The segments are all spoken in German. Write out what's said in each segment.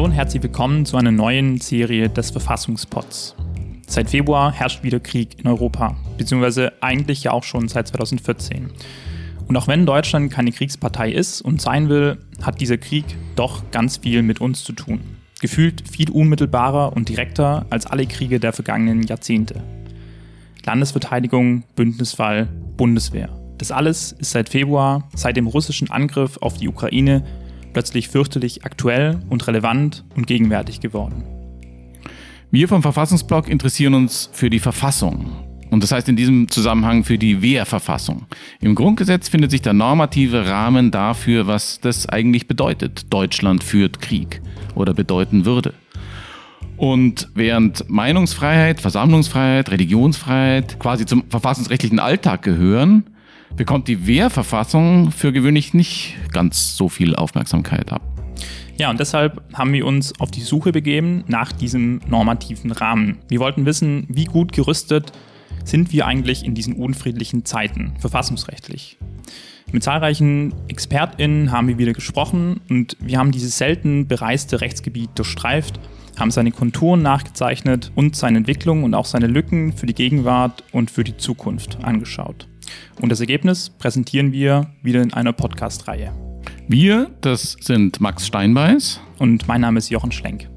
Hallo und herzlich willkommen zu einer neuen Serie des Verfassungspots. Seit Februar herrscht wieder Krieg in Europa, beziehungsweise eigentlich ja auch schon seit 2014. Und auch wenn Deutschland keine Kriegspartei ist und sein will, hat dieser Krieg doch ganz viel mit uns zu tun. Gefühlt viel unmittelbarer und direkter als alle Kriege der vergangenen Jahrzehnte. Landesverteidigung, Bündnisfall, Bundeswehr. Das alles ist seit Februar, seit dem russischen Angriff auf die Ukraine, plötzlich fürchterlich aktuell und relevant und gegenwärtig geworden. Wir vom Verfassungsblock interessieren uns für die Verfassung. Und das heißt in diesem Zusammenhang für die Wehrverfassung. Im Grundgesetz findet sich der normative Rahmen dafür, was das eigentlich bedeutet. Deutschland führt Krieg oder bedeuten würde. Und während Meinungsfreiheit, Versammlungsfreiheit, Religionsfreiheit quasi zum verfassungsrechtlichen Alltag gehören, bekommt die Wehrverfassung für gewöhnlich nicht ganz so viel Aufmerksamkeit ab. Ja, und deshalb haben wir uns auf die Suche begeben nach diesem normativen Rahmen. Wir wollten wissen, wie gut gerüstet sind wir eigentlich in diesen unfriedlichen Zeiten, verfassungsrechtlich. Mit zahlreichen ExpertInnen haben wir wieder gesprochen und wir haben dieses selten bereiste Rechtsgebiet durchstreift, haben seine Konturen nachgezeichnet und seine Entwicklung und auch seine Lücken für die Gegenwart und für die Zukunft angeschaut. Und das Ergebnis präsentieren wir wieder in einer Podcast-Reihe. Wir, das sind Max Steinbeiß. Und mein Name ist Jochen Schlenk.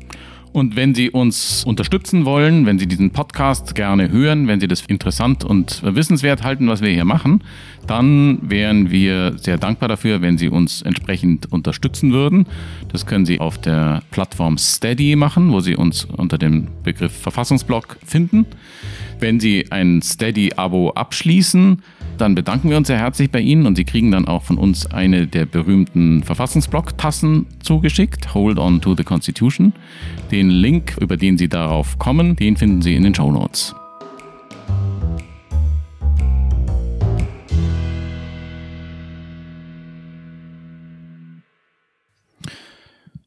Und wenn Sie uns unterstützen wollen, wenn Sie diesen Podcast gerne hören, wenn Sie das interessant und wissenswert halten, was wir hier machen, dann wären wir sehr dankbar dafür, wenn Sie uns entsprechend unterstützen würden. Das können Sie auf der Plattform Steady machen, wo Sie uns unter dem Begriff Verfassungsblog finden. Wenn Sie ein Steady-Abo abschließen, dann bedanken wir uns sehr herzlich bei Ihnen und Sie kriegen dann auch von uns eine der berühmten Verfassungsblock-Tassen zugeschickt, Hold on to the Constitution. Den Link, über den Sie darauf kommen, den finden Sie in den Show Notes.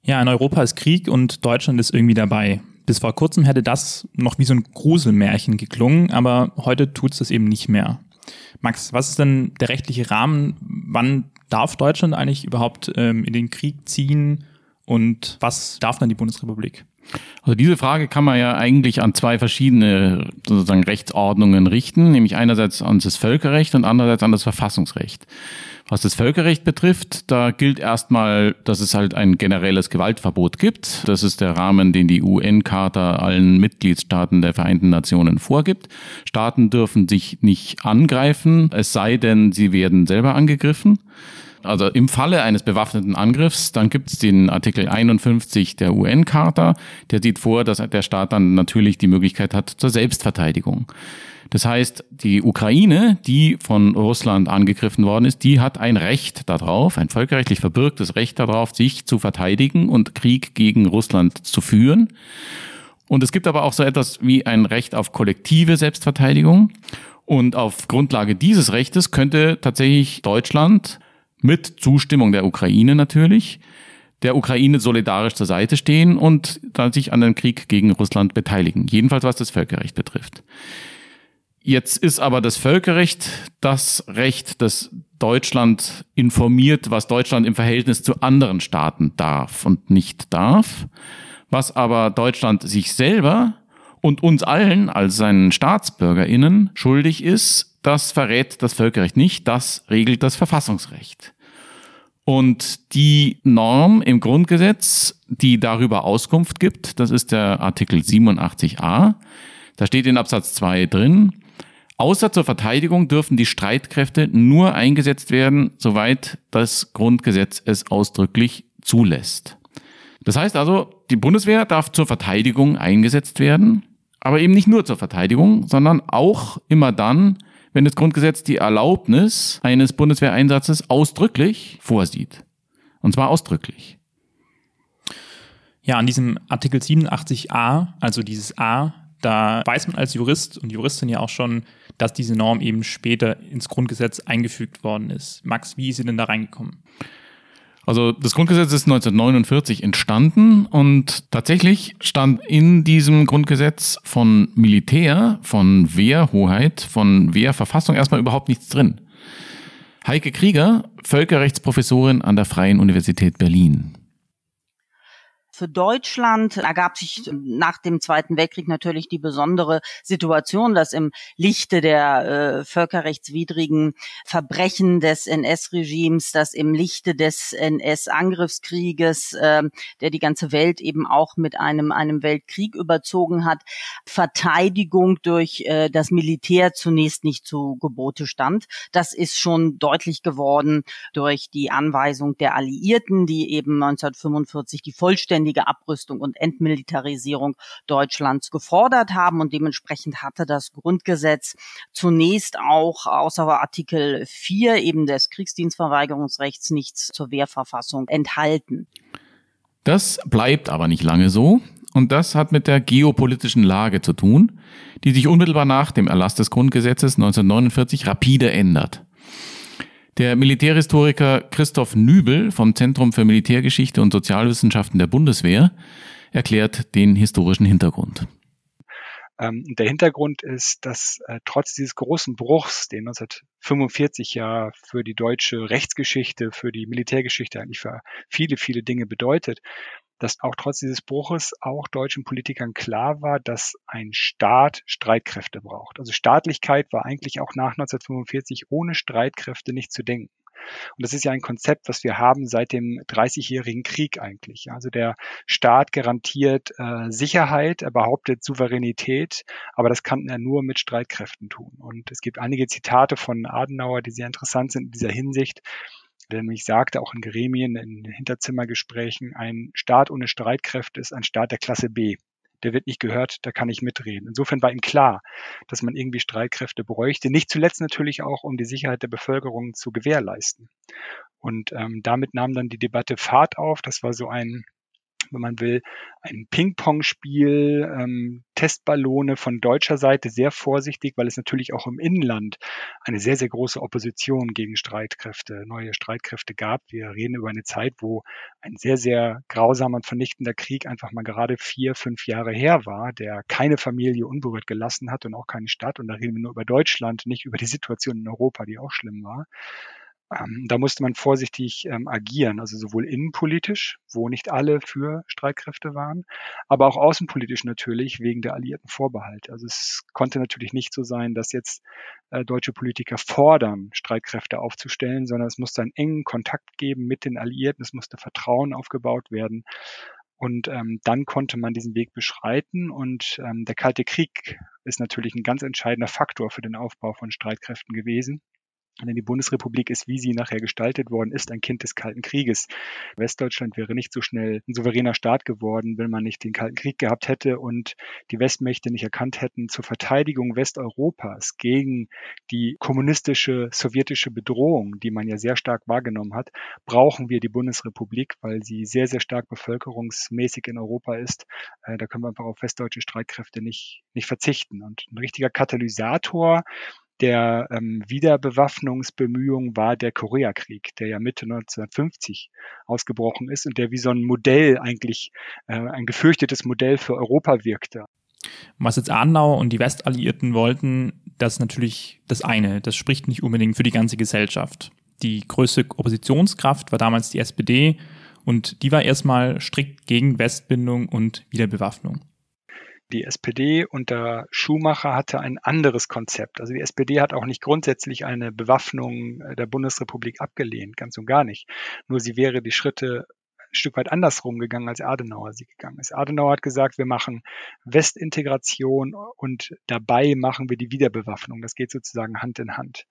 Ja, in Europa ist Krieg und Deutschland ist irgendwie dabei. Bis vor kurzem hätte das noch wie so ein Gruselmärchen geklungen, aber heute tut es das eben nicht mehr. Max, was ist denn der rechtliche Rahmen? Wann darf Deutschland eigentlich überhaupt ähm, in den Krieg ziehen und was darf dann die Bundesrepublik? Also diese Frage kann man ja eigentlich an zwei verschiedene sozusagen Rechtsordnungen richten, nämlich einerseits an das Völkerrecht und andererseits an das Verfassungsrecht. Was das Völkerrecht betrifft, da gilt erstmal, dass es halt ein generelles Gewaltverbot gibt. Das ist der Rahmen, den die UN-Charta allen Mitgliedstaaten der Vereinten Nationen vorgibt. Staaten dürfen sich nicht angreifen, es sei denn, sie werden selber angegriffen. Also im Falle eines bewaffneten Angriffs, dann gibt es den Artikel 51 der UN-Charta, der sieht vor, dass der Staat dann natürlich die Möglichkeit hat zur Selbstverteidigung. Das heißt, die Ukraine, die von Russland angegriffen worden ist, die hat ein Recht darauf, ein völkerrechtlich verbürgtes Recht darauf, sich zu verteidigen und Krieg gegen Russland zu führen. Und es gibt aber auch so etwas wie ein Recht auf kollektive Selbstverteidigung. Und auf Grundlage dieses Rechtes könnte tatsächlich Deutschland mit Zustimmung der Ukraine natürlich der Ukraine solidarisch zur Seite stehen und dann sich an dem Krieg gegen Russland beteiligen. Jedenfalls was das Völkerrecht betrifft. Jetzt ist aber das Völkerrecht das Recht, das Deutschland informiert, was Deutschland im Verhältnis zu anderen Staaten darf und nicht darf, was aber Deutschland sich selber und uns allen als seinen Staatsbürgerinnen schuldig ist, das verrät das Völkerrecht nicht, das regelt das Verfassungsrecht. Und die Norm im Grundgesetz, die darüber Auskunft gibt, das ist der Artikel 87a. Da steht in Absatz 2 drin, Außer zur Verteidigung dürfen die Streitkräfte nur eingesetzt werden, soweit das Grundgesetz es ausdrücklich zulässt. Das heißt also, die Bundeswehr darf zur Verteidigung eingesetzt werden, aber eben nicht nur zur Verteidigung, sondern auch immer dann, wenn das Grundgesetz die Erlaubnis eines Bundeswehreinsatzes ausdrücklich vorsieht. Und zwar ausdrücklich. Ja, an diesem Artikel 87a, also dieses A, da weiß man als Jurist und Juristin ja auch schon, dass diese Norm eben später ins Grundgesetz eingefügt worden ist. Max, wie ist sie denn da reingekommen? Also das Grundgesetz ist 1949 entstanden und tatsächlich stand in diesem Grundgesetz von Militär, von Wehrhoheit, von Wehrverfassung erstmal überhaupt nichts drin. Heike Krieger, Völkerrechtsprofessorin an der Freien Universität Berlin. Für Deutschland ergab sich nach dem Zweiten Weltkrieg natürlich die besondere Situation, dass im Lichte der äh, völkerrechtswidrigen Verbrechen des NS-Regimes, dass im Lichte des NS-Angriffskrieges, äh, der die ganze Welt eben auch mit einem, einem Weltkrieg überzogen hat, Verteidigung durch äh, das Militär zunächst nicht zu Gebote stand. Das ist schon deutlich geworden durch die Anweisung der Alliierten, die eben 1945 die vollständige vollständige Abrüstung und Entmilitarisierung Deutschlands gefordert haben und dementsprechend hatte das Grundgesetz zunächst auch außer Artikel 4 eben des Kriegsdienstverweigerungsrechts nichts zur Wehrverfassung enthalten. Das bleibt aber nicht lange so. Und das hat mit der geopolitischen Lage zu tun, die sich unmittelbar nach dem Erlass des Grundgesetzes 1949 rapide ändert. Der Militärhistoriker Christoph Nübel vom Zentrum für Militärgeschichte und Sozialwissenschaften der Bundeswehr erklärt den historischen Hintergrund. Ähm, der Hintergrund ist, dass äh, trotz dieses großen Bruchs, den 1945 ja für die deutsche Rechtsgeschichte, für die Militärgeschichte eigentlich für viele, viele Dinge bedeutet, dass auch trotz dieses Bruches auch deutschen Politikern klar war, dass ein Staat Streitkräfte braucht. Also Staatlichkeit war eigentlich auch nach 1945 ohne Streitkräfte nicht zu denken. Und das ist ja ein Konzept, was wir haben seit dem Dreißigjährigen Krieg eigentlich. Also der Staat garantiert äh, Sicherheit, er behauptet Souveränität, aber das kann er nur mit Streitkräften tun. Und es gibt einige Zitate von Adenauer, die sehr interessant sind in dieser Hinsicht der nämlich sagte, auch in Gremien, in Hinterzimmergesprächen, ein Staat ohne Streitkräfte ist ein Staat der Klasse B. Der wird nicht gehört, da kann ich mitreden. Insofern war ihm klar, dass man irgendwie Streitkräfte bräuchte. Nicht zuletzt natürlich auch, um die Sicherheit der Bevölkerung zu gewährleisten. Und ähm, damit nahm dann die Debatte Fahrt auf. Das war so ein wenn man will, ein Ping-Pong-Spiel, ähm, Testballone von deutscher Seite sehr vorsichtig, weil es natürlich auch im Inland eine sehr, sehr große Opposition gegen Streitkräfte, neue Streitkräfte gab. Wir reden über eine Zeit, wo ein sehr, sehr grausamer und vernichtender Krieg einfach mal gerade vier, fünf Jahre her war, der keine Familie unberührt gelassen hat und auch keine Stadt. Und da reden wir nur über Deutschland, nicht über die Situation in Europa, die auch schlimm war. Ähm, da musste man vorsichtig ähm, agieren, also sowohl innenpolitisch, wo nicht alle für Streitkräfte waren, aber auch außenpolitisch natürlich wegen der alliierten Vorbehalte. Also es konnte natürlich nicht so sein, dass jetzt äh, deutsche Politiker fordern, Streitkräfte aufzustellen, sondern es musste einen engen Kontakt geben mit den Alliierten, es musste Vertrauen aufgebaut werden. Und ähm, dann konnte man diesen Weg beschreiten. Und ähm, der Kalte Krieg ist natürlich ein ganz entscheidender Faktor für den Aufbau von Streitkräften gewesen. Denn die Bundesrepublik ist, wie sie nachher gestaltet worden ist, ein Kind des Kalten Krieges. Westdeutschland wäre nicht so schnell ein souveräner Staat geworden, wenn man nicht den Kalten Krieg gehabt hätte und die Westmächte nicht erkannt hätten, zur Verteidigung Westeuropas gegen die kommunistische sowjetische Bedrohung, die man ja sehr stark wahrgenommen hat, brauchen wir die Bundesrepublik, weil sie sehr, sehr stark bevölkerungsmäßig in Europa ist. Äh, da können wir einfach auf westdeutsche Streitkräfte nicht, nicht verzichten. Und ein richtiger Katalysator der ähm, Wiederbewaffnungsbemühungen war der Koreakrieg, der ja Mitte 1950 ausgebrochen ist und der wie so ein Modell eigentlich, äh, ein gefürchtetes Modell für Europa wirkte. Was jetzt Adenauer und die Westalliierten wollten, das ist natürlich das eine. Das spricht nicht unbedingt für die ganze Gesellschaft. Die größte Oppositionskraft war damals die SPD und die war erstmal strikt gegen Westbindung und Wiederbewaffnung. Die SPD unter Schumacher hatte ein anderes Konzept. Also die SPD hat auch nicht grundsätzlich eine Bewaffnung der Bundesrepublik abgelehnt, ganz und gar nicht. Nur sie wäre die Schritte ein Stück weit andersrum gegangen, als Adenauer sie gegangen ist. Adenauer hat gesagt, wir machen Westintegration und dabei machen wir die Wiederbewaffnung. Das geht sozusagen Hand in Hand.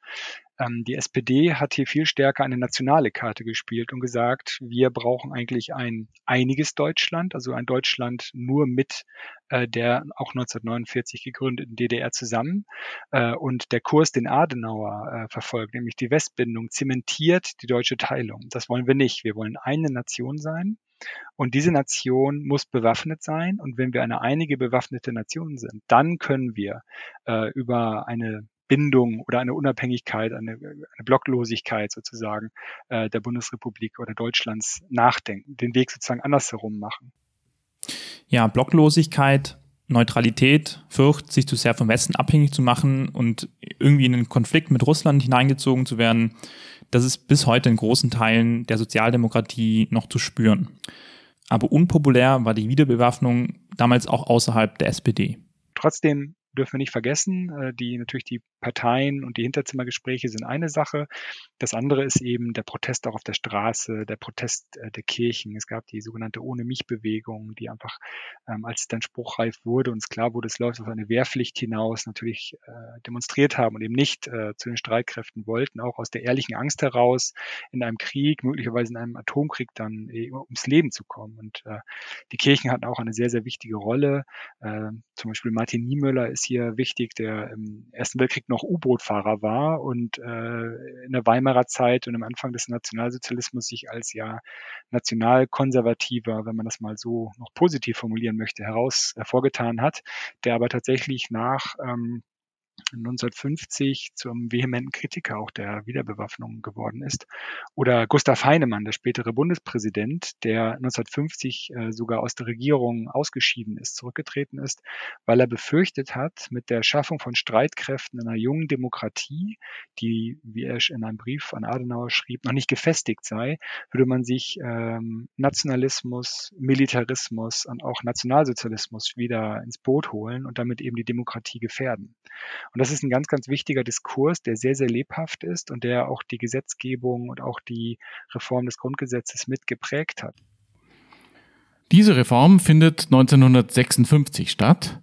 Ähm, die SPD hat hier viel stärker eine nationale Karte gespielt und gesagt, wir brauchen eigentlich ein einiges Deutschland, also ein Deutschland nur mit äh, der auch 1949 gegründeten DDR zusammen. Äh, und der Kurs, den Adenauer äh, verfolgt, nämlich die Westbindung, zementiert die deutsche Teilung. Das wollen wir nicht. Wir wollen eine Nation sein. Und diese Nation muss bewaffnet sein. Und wenn wir eine einige bewaffnete Nation sind, dann können wir äh, über eine Bindung oder eine Unabhängigkeit, eine, eine Blocklosigkeit sozusagen äh, der Bundesrepublik oder Deutschlands nachdenken, den Weg sozusagen andersherum machen. Ja, Blocklosigkeit, Neutralität, Furcht, sich zu sehr vom Westen abhängig zu machen und irgendwie in einen Konflikt mit Russland hineingezogen zu werden, das ist bis heute in großen Teilen der Sozialdemokratie noch zu spüren. Aber unpopulär war die Wiederbewaffnung damals auch außerhalb der SPD. Trotzdem dürfen wir nicht vergessen, äh, die natürlich die Parteien und die Hinterzimmergespräche sind eine Sache. Das andere ist eben der Protest auch auf der Straße, der Protest äh, der Kirchen. Es gab die sogenannte Ohne mich-Bewegung, die einfach, ähm, als es dann spruchreif wurde und es klar wurde, es läuft auf eine Wehrpflicht hinaus, natürlich äh, demonstriert haben und eben nicht zu den Streitkräften wollten, auch aus der ehrlichen Angst heraus, in einem Krieg, möglicherweise in einem Atomkrieg dann ums Leben zu kommen. Und die Kirchen hatten auch eine sehr, sehr wichtige Rolle. Zum Beispiel Martin Niemöller ist hier wichtig, der im Ersten Weltkrieg noch U-Boot-Fahrer war und äh, in der Weimarer Zeit und am Anfang des Nationalsozialismus sich als ja nationalkonservativer, wenn man das mal so noch positiv formulieren möchte, heraus hervorgetan hat, der aber tatsächlich nach ähm, 1950 zum vehementen Kritiker auch der Wiederbewaffnung geworden ist. Oder Gustav Heinemann, der spätere Bundespräsident, der 1950 äh, sogar aus der Regierung ausgeschieden ist, zurückgetreten ist, weil er befürchtet hat, mit der Schaffung von Streitkräften in einer jungen Demokratie, die, wie er in einem Brief an Adenauer schrieb, noch nicht gefestigt sei, würde man sich ähm, Nationalismus, Militarismus und auch Nationalsozialismus wieder ins Boot holen und damit eben die Demokratie gefährden. Und das ist ein ganz, ganz wichtiger Diskurs, der sehr, sehr lebhaft ist und der auch die Gesetzgebung und auch die Reform des Grundgesetzes mitgeprägt hat. Diese Reform findet 1956 statt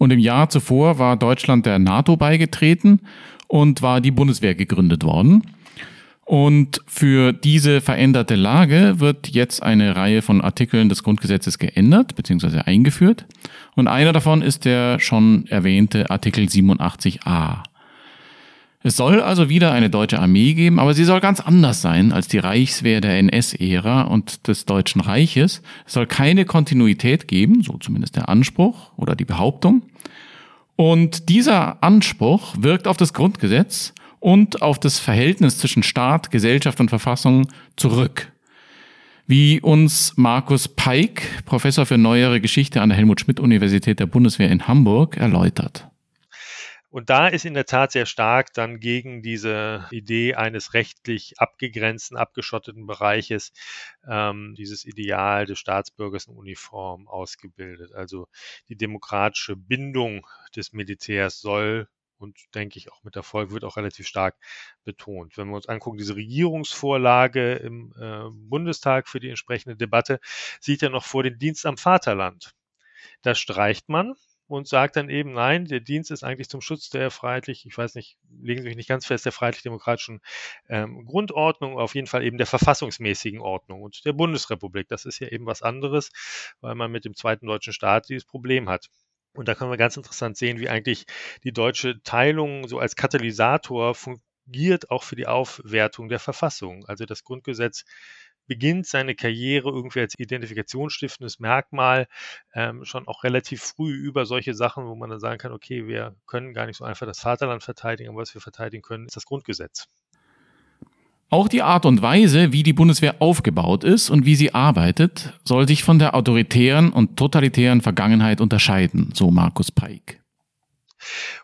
und im Jahr zuvor war Deutschland der NATO beigetreten und war die Bundeswehr gegründet worden. Und für diese veränderte Lage wird jetzt eine Reihe von Artikeln des Grundgesetzes geändert bzw. eingeführt. Und einer davon ist der schon erwähnte Artikel 87a. Es soll also wieder eine deutsche Armee geben, aber sie soll ganz anders sein als die Reichswehr der NS-Ära und des Deutschen Reiches. Es soll keine Kontinuität geben, so zumindest der Anspruch oder die Behauptung. Und dieser Anspruch wirkt auf das Grundgesetz und auf das Verhältnis zwischen Staat, Gesellschaft und Verfassung zurück. Wie uns Markus Peik, Professor für neuere Geschichte an der Helmut Schmidt Universität der Bundeswehr in Hamburg, erläutert. Und da ist in der Tat sehr stark dann gegen diese Idee eines rechtlich abgegrenzten, abgeschotteten Bereiches ähm, dieses Ideal des Staatsbürgers in Uniform ausgebildet. Also die demokratische Bindung des Militärs soll und denke ich auch mit Erfolg wird auch relativ stark betont. Wenn wir uns angucken, diese Regierungsvorlage im äh, Bundestag für die entsprechende Debatte sieht ja noch vor den Dienst am Vaterland. Da streicht man und sagt dann eben, nein, der Dienst ist eigentlich zum Schutz der freiheitlich, ich weiß nicht, legen Sie sich nicht ganz fest, der freiheitlich-demokratischen ähm, Grundordnung, auf jeden Fall eben der verfassungsmäßigen Ordnung und der Bundesrepublik. Das ist ja eben was anderes, weil man mit dem zweiten deutschen Staat dieses Problem hat. Und da können wir ganz interessant sehen, wie eigentlich die deutsche Teilung so als Katalysator fungiert auch für die Aufwertung der Verfassung. Also das Grundgesetz beginnt seine Karriere irgendwie als identifikationsstiftendes Merkmal ähm, schon auch relativ früh über solche Sachen, wo man dann sagen kann, okay, wir können gar nicht so einfach das Vaterland verteidigen, aber was wir verteidigen können, ist das Grundgesetz. Auch die Art und Weise, wie die Bundeswehr aufgebaut ist und wie sie arbeitet, soll sich von der autoritären und totalitären Vergangenheit unterscheiden, so Markus Peik.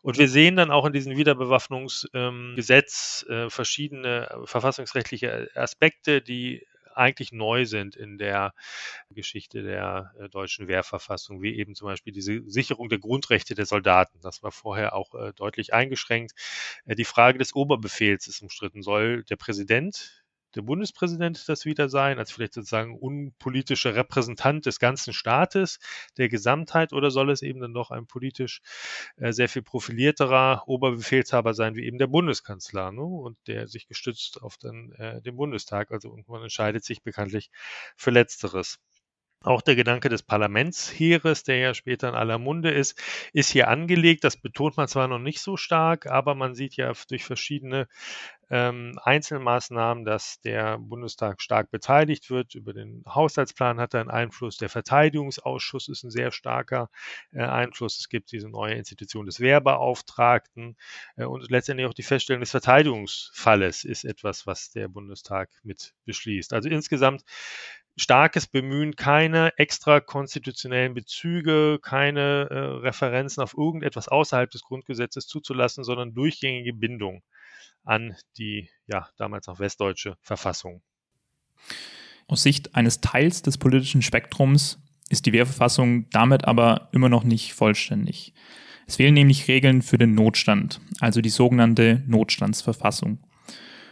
Und wir sehen dann auch in diesem Wiederbewaffnungsgesetz ähm, äh, verschiedene verfassungsrechtliche Aspekte, die eigentlich neu sind in der Geschichte der äh, deutschen Wehrverfassung, wie eben zum Beispiel diese Sicherung der Grundrechte der Soldaten. Das war vorher auch äh, deutlich eingeschränkt. Äh, die Frage des Oberbefehls ist umstritten. Soll der Präsident der Bundespräsident das wieder sein, als vielleicht sozusagen unpolitischer Repräsentant des ganzen Staates, der Gesamtheit, oder soll es eben dann doch ein politisch äh, sehr viel profilierterer Oberbefehlshaber sein, wie eben der Bundeskanzler, ne? und der sich gestützt auf dann, äh, den Bundestag, also man entscheidet sich bekanntlich für Letzteres. Auch der Gedanke des Parlamentsheeres, der ja später in aller Munde ist, ist hier angelegt. Das betont man zwar noch nicht so stark, aber man sieht ja durch verschiedene ähm, Einzelmaßnahmen, dass der Bundestag stark beteiligt wird. Über den Haushaltsplan hat er einen Einfluss. Der Verteidigungsausschuss ist ein sehr starker äh, Einfluss. Es gibt diese neue Institution des Wehrbeauftragten äh, und letztendlich auch die Feststellung des Verteidigungsfalles ist etwas, was der Bundestag mit beschließt. Also insgesamt starkes Bemühen, keine extra konstitutionellen Bezüge, keine äh, Referenzen auf irgendetwas außerhalb des Grundgesetzes zuzulassen, sondern durchgängige Bindung an die ja damals noch westdeutsche Verfassung. Aus Sicht eines Teils des politischen Spektrums ist die Wehrverfassung damit aber immer noch nicht vollständig. Es fehlen nämlich Regeln für den Notstand, also die sogenannte Notstandsverfassung.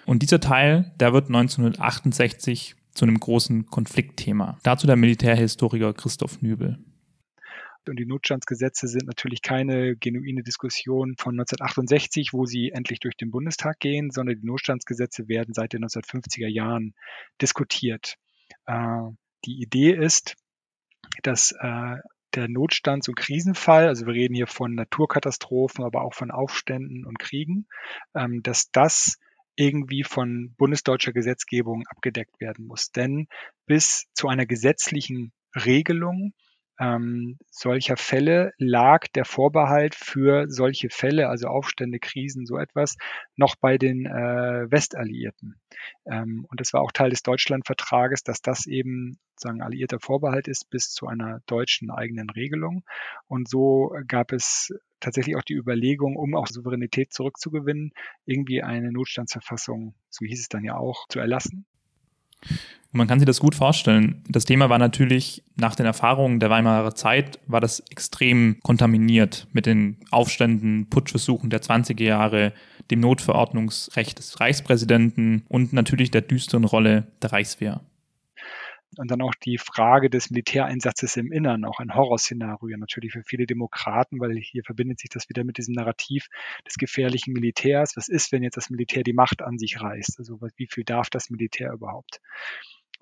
Und dieser Teil, der wird 1968 zu einem großen Konfliktthema. Dazu der Militärhistoriker Christoph Nübel. Und die Notstandsgesetze sind natürlich keine genuine Diskussion von 1968, wo sie endlich durch den Bundestag gehen, sondern die Notstandsgesetze werden seit den 1950er Jahren diskutiert. Äh, die Idee ist, dass äh, der Notstands- und Krisenfall, also wir reden hier von Naturkatastrophen, aber auch von Aufständen und Kriegen, ähm, dass das irgendwie von bundesdeutscher Gesetzgebung abgedeckt werden muss. Denn bis zu einer gesetzlichen Regelung ähm, solcher Fälle lag der Vorbehalt für solche Fälle, also Aufstände, Krisen, so etwas, noch bei den äh, Westalliierten. Ähm, und es war auch Teil des Deutschlandvertrages, dass das eben sozusagen alliierter Vorbehalt ist bis zu einer deutschen eigenen Regelung. Und so gab es tatsächlich auch die Überlegung, um auch Souveränität zurückzugewinnen, irgendwie eine Notstandsverfassung, so hieß es dann ja auch, zu erlassen. Man kann sich das gut vorstellen. Das Thema war natürlich nach den Erfahrungen der Weimarer Zeit war das extrem kontaminiert mit den Aufständen, Putschversuchen der 20er Jahre, dem Notverordnungsrecht des Reichspräsidenten und natürlich der düsteren Rolle der Reichswehr. Und dann auch die Frage des Militäreinsatzes im Innern, auch ein Horrorszenario natürlich für viele Demokraten, weil hier verbindet sich das wieder mit diesem Narrativ des gefährlichen Militärs. Was ist, wenn jetzt das Militär die Macht an sich reißt? Also wie viel darf das Militär überhaupt?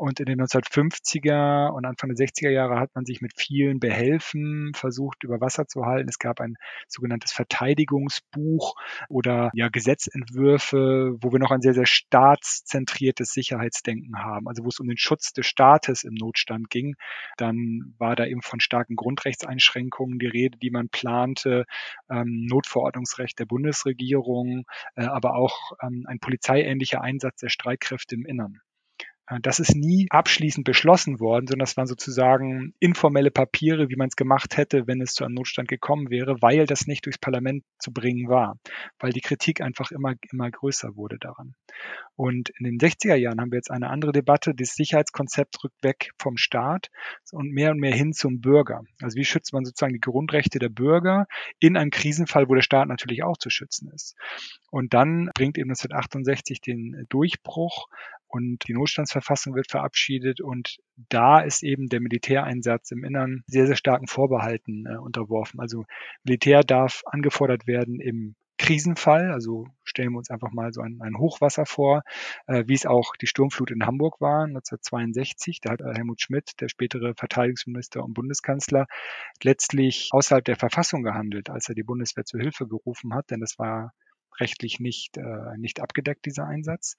Und in den 1950er und Anfang der 60er Jahre hat man sich mit vielen Behelfen versucht, über Wasser zu halten. Es gab ein sogenanntes Verteidigungsbuch oder ja, Gesetzentwürfe, wo wir noch ein sehr, sehr staatszentriertes Sicherheitsdenken haben. Also wo es um den Schutz des Staates im Notstand ging. Dann war da eben von starken Grundrechtseinschränkungen die Rede, die man plante, ähm, Notverordnungsrecht der Bundesregierung, äh, aber auch ähm, ein polizeiähnlicher Einsatz der Streitkräfte im Innern. Äh, das ist nie abschließend beschlossen worden, sondern das waren sozusagen informelle Papiere, wie man es gemacht hätte, wenn es zu einem Notstand gekommen wäre, weil das nicht durchs Parlament zu bringen war, weil die Kritik einfach immer, immer größer wurde daran. Und in den 60er Jahren haben wir jetzt eine andere Debatte. Das Sicherheitskonzept rückt weg vom Staat und mehr und mehr hin zum Bürger. Also wie schützt man sozusagen die Grundrechte der Bürger in einem Krisenfall, wo der Staat natürlich auch zu schützen ist. Und dann bringt eben 1968 den Durchbruch und die Notstandsverfassung wird verabschiedet und da ist eben der Militäreinsatz im Innern sehr, sehr starken Vorbehalten äh, unterworfen. Also Militär darf angefordert werden im Krisenfall, also stellen wir uns einfach mal so ein, ein Hochwasser vor, äh, wie es auch die Sturmflut in Hamburg war 1962. Da hat äh, Helmut Schmidt, der spätere Verteidigungsminister und Bundeskanzler, letztlich außerhalb der Verfassung gehandelt, als er die Bundeswehr zur Hilfe gerufen hat, denn das war rechtlich nicht, äh, nicht abgedeckt, dieser Einsatz.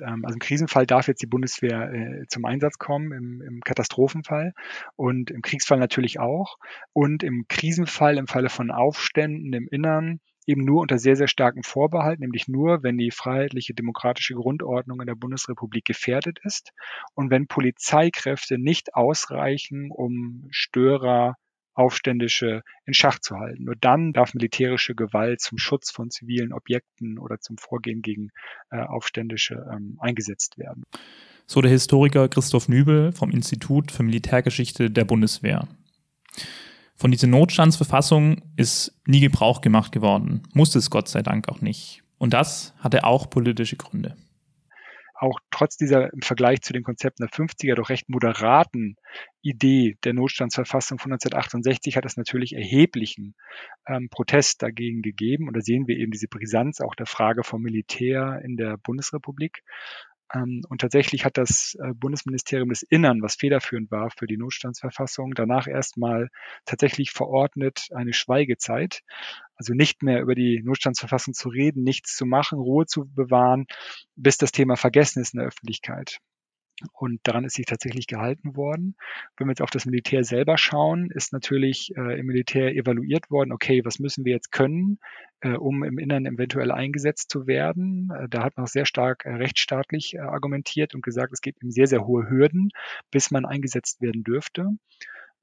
Ähm, also im Krisenfall darf jetzt die Bundeswehr äh, zum Einsatz kommen, im, im Katastrophenfall und im Kriegsfall natürlich auch. Und im Krisenfall, im Falle von Aufständen im Innern, eben nur unter sehr, sehr starken Vorbehalt, nämlich nur, wenn die freiheitliche demokratische Grundordnung in der Bundesrepublik gefährdet ist und wenn Polizeikräfte nicht ausreichen, um Störer Aufständische in Schach zu halten. Nur dann darf militärische Gewalt zum Schutz von zivilen Objekten oder zum Vorgehen gegen äh, Aufständische ähm, eingesetzt werden. So der Historiker Christoph Nübel vom Institut für Militärgeschichte der Bundeswehr. Von dieser Notstandsverfassung ist nie Gebrauch gemacht geworden, musste es Gott sei Dank auch nicht. Und das hatte auch politische Gründe auch trotz dieser im Vergleich zu den Konzepten der 50er doch recht moderaten Idee der Notstandsverfassung von 1968 hat es natürlich erheblichen ähm, Protest dagegen gegeben. Und da sehen wir eben diese Brisanz auch der Frage vom Militär in der Bundesrepublik. Ähm, und tatsächlich hat das äh, Bundesministerium des Innern, was federführend war für die Notstandsverfassung, danach erstmal tatsächlich verordnet eine Schweigezeit. Also nicht mehr über die Notstandsverfassung zu reden, nichts zu machen, Ruhe zu bewahren, bis das Thema vergessen ist in der Öffentlichkeit. Und daran ist sich tatsächlich gehalten worden. Wenn wir jetzt auf das Militär selber schauen, ist natürlich äh, im Militär evaluiert worden, okay, was müssen wir jetzt können, äh, um im Innern eventuell eingesetzt zu werden. Äh, da hat man auch sehr stark äh, rechtsstaatlich äh, argumentiert und gesagt, es gibt eben sehr, sehr hohe Hürden, bis man eingesetzt werden dürfte.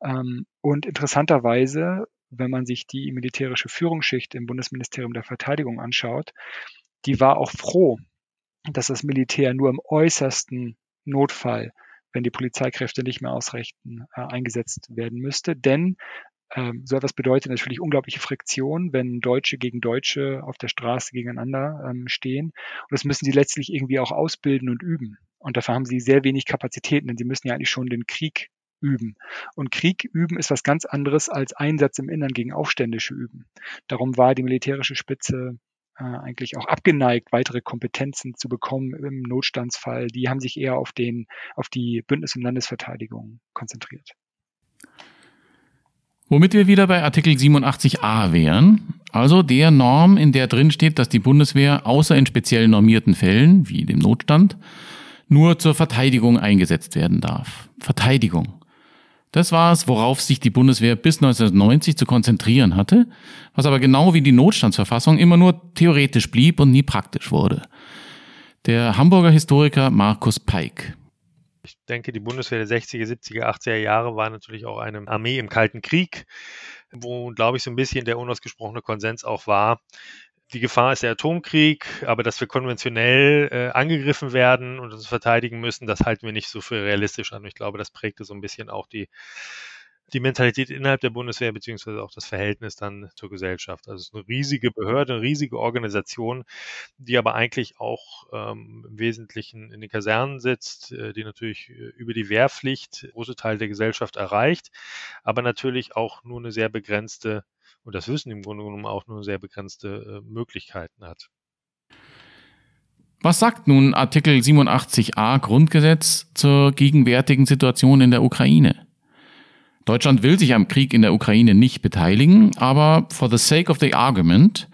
Ähm, und interessanterweise, wenn man sich die militärische Führungsschicht im Bundesministerium der Verteidigung anschaut, die war auch froh, dass das Militär nur im äußersten Notfall wenn die Polizeikräfte nicht mehr ausreichend äh, eingesetzt werden müsste. Denn ähm, so etwas bedeutet natürlich unglaubliche Friktion, wenn Deutsche gegen Deutsche auf der Straße gegeneinander ähm, stehen. Und das müssen sie letztlich irgendwie auch ausbilden und üben. Und dafür haben sie sehr wenig Kapazitäten, denn sie müssen ja eigentlich schon den Krieg üben. Und Krieg üben ist was ganz anderes als Einsatz im Innern gegen Aufständische üben. Darum war die militärische Spitze äh, eigentlich auch abgeneigt, weitere Kompetenzen zu bekommen im Notstandsfall. Die haben sich eher auf den, auf die Bündnis- und Landesverteidigung konzentriert. Womit wir wieder bei Artikel 87a wären, also der Norm, in der drin steht, dass die Bundeswehr außer in speziell normierten Fällen, wie dem Notstand, nur zur Verteidigung eingesetzt werden darf. Verteidigung. Das war es, worauf sich die Bundeswehr bis 1990 zu konzentrieren hatte, was aber genau wie die Notstandsverfassung immer nur theoretisch blieb und nie praktisch wurde. Der Hamburger Historiker Markus Peik. Ich denke, die Bundeswehr der 60er, 70er, 80er Jahre war natürlich auch eine Armee im Kalten Krieg, wo, glaube ich, so ein bisschen der unausgesprochene Konsens auch war, die Gefahr ist der Atomkrieg, aber dass wir konventionell äh, angegriffen werden und uns verteidigen müssen, das halten wir nicht so für realistisch an. Ich glaube, das prägte so ein bisschen auch die, die Mentalität innerhalb der Bundeswehr beziehungsweise auch das Verhältnis dann zur Gesellschaft. Also es ist eine riesige Behörde, eine riesige Organisation, die aber eigentlich auch ähm, im Wesentlichen in den Kasernen sitzt, äh, die natürlich äh, über die Wehrpflicht große Teile der Gesellschaft erreicht, aber natürlich auch nur eine sehr begrenzte und das Wissen im Grunde genommen auch nur sehr begrenzte äh, Möglichkeiten hat. Was sagt nun Artikel 87a Grundgesetz zur gegenwärtigen Situation in der Ukraine? Deutschland will sich am Krieg in der Ukraine nicht beteiligen, aber for the sake of the argument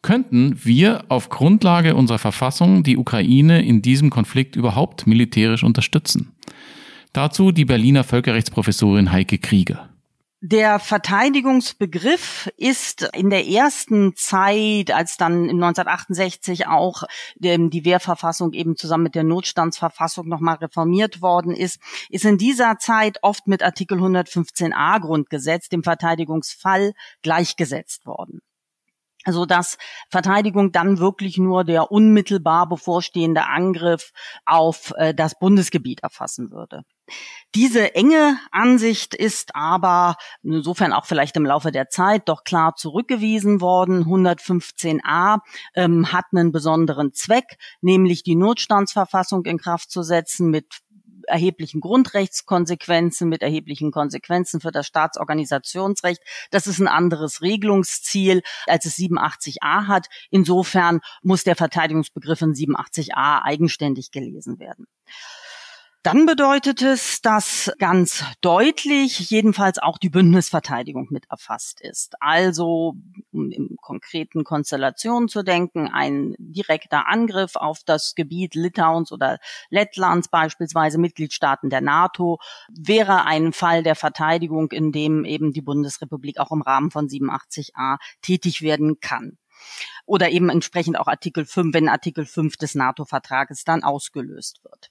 könnten wir auf Grundlage unserer Verfassung die Ukraine in diesem Konflikt überhaupt militärisch unterstützen. Dazu die Berliner Völkerrechtsprofessorin Heike Krieger. Der Verteidigungsbegriff ist in der ersten Zeit, als dann 1968 auch die Wehrverfassung eben zusammen mit der Notstandsverfassung nochmal reformiert worden ist, ist in dieser Zeit oft mit Artikel 115a Grundgesetz, dem Verteidigungsfall, gleichgesetzt worden so dass Verteidigung dann wirklich nur der unmittelbar bevorstehende Angriff auf äh, das Bundesgebiet erfassen würde. Diese enge Ansicht ist aber insofern auch vielleicht im Laufe der Zeit doch klar zurückgewiesen worden. 115a ähm, hat einen besonderen Zweck, nämlich die Notstandsverfassung in Kraft zu setzen mit erheblichen Grundrechtskonsequenzen, mit erheblichen Konsequenzen für das Staatsorganisationsrecht. Das ist ein anderes Regelungsziel, als es 87a hat. Insofern muss der Verteidigungsbegriff in 87a eigenständig gelesen werden. Dann bedeutet es, dass ganz deutlich jedenfalls auch die Bündnisverteidigung mit erfasst ist. Also, um in konkreten Konstellationen zu denken, ein direkter Angriff auf das Gebiet Litauens oder Lettlands, beispielsweise Mitgliedstaaten der NATO, wäre ein Fall der Verteidigung, in dem eben die Bundesrepublik auch im Rahmen von 87a tätig werden kann oder eben entsprechend auch Artikel 5, wenn Artikel 5 des NATO-Vertrages dann ausgelöst wird.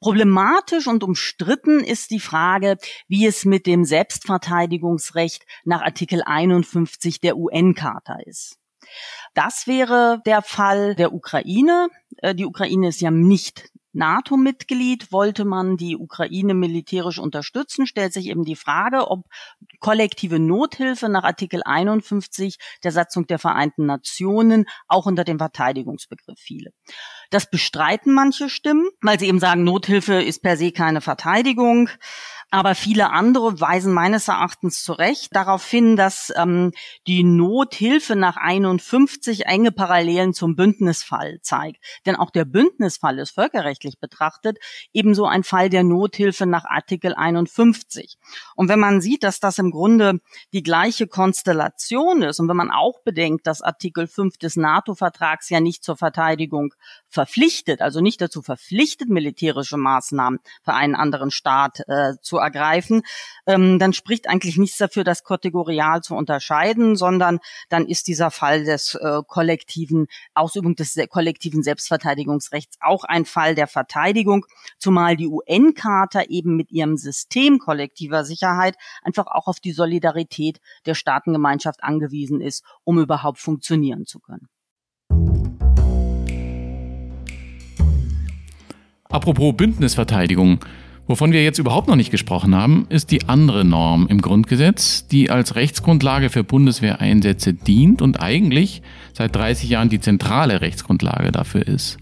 Problematisch und umstritten ist die Frage, wie es mit dem Selbstverteidigungsrecht nach Artikel 51 der UN-Charta ist. Das wäre der Fall der Ukraine. Äh, die Ukraine ist ja nicht NATO-Mitglied, wollte man die Ukraine militärisch unterstützen, stellt sich eben die Frage, ob kollektive Nothilfe nach Artikel 51 der Satzung der Vereinten Nationen auch unter den Verteidigungsbegriff fiele. Das bestreiten manche Stimmen, weil sie eben sagen, Nothilfe ist per se keine Verteidigung. Aber viele andere weisen meines Erachtens zu Recht darauf hin, dass ähm, die Nothilfe nach 51 enge Parallelen zum Bündnisfall zeigt. Denn auch der Bündnisfall ist völkerrechtlich betrachtet ebenso ein Fall der Nothilfe nach Artikel 51. Und wenn man sieht, dass das im Grunde die gleiche Konstellation ist und wenn man auch bedenkt, dass Artikel 5 des NATO-Vertrags ja nicht zur Verteidigung verpflichtet, also nicht dazu verpflichtet, militärische Maßnahmen für einen anderen Staat äh, zu ergreifen, ähm, dann spricht eigentlich nichts dafür, das kategorial zu unterscheiden, sondern dann ist dieser Fall des äh, kollektiven Ausübung des kollektiven Selbstverteidigungsrechts auch ein Fall der Verteidigung, zumal die UN-Charta eben mit ihrem System kollektiver Sicherheit einfach auch auf die Solidarität der Staatengemeinschaft angewiesen ist, um überhaupt funktionieren zu können. Apropos Bündnisverteidigung. Wovon wir jetzt überhaupt noch nicht gesprochen haben, ist die andere Norm im Grundgesetz, die als Rechtsgrundlage für Bundeswehreinsätze dient und eigentlich seit 30 Jahren die zentrale Rechtsgrundlage dafür ist.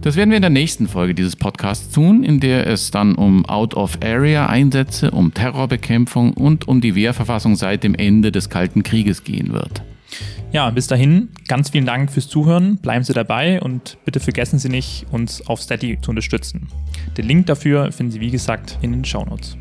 Das werden wir in der nächsten Folge dieses Podcasts tun, in der es dann um Out-of-Area-Einsätze, um Terrorbekämpfung und um die Wehrverfassung seit dem Ende des Kalten Krieges gehen wird. Ja, bis dahin, ganz vielen Dank fürs Zuhören, bleiben Sie dabei und bitte vergessen Sie nicht, uns auf Steady zu unterstützen. Den Link dafür finden Sie wie gesagt in den Show Notes.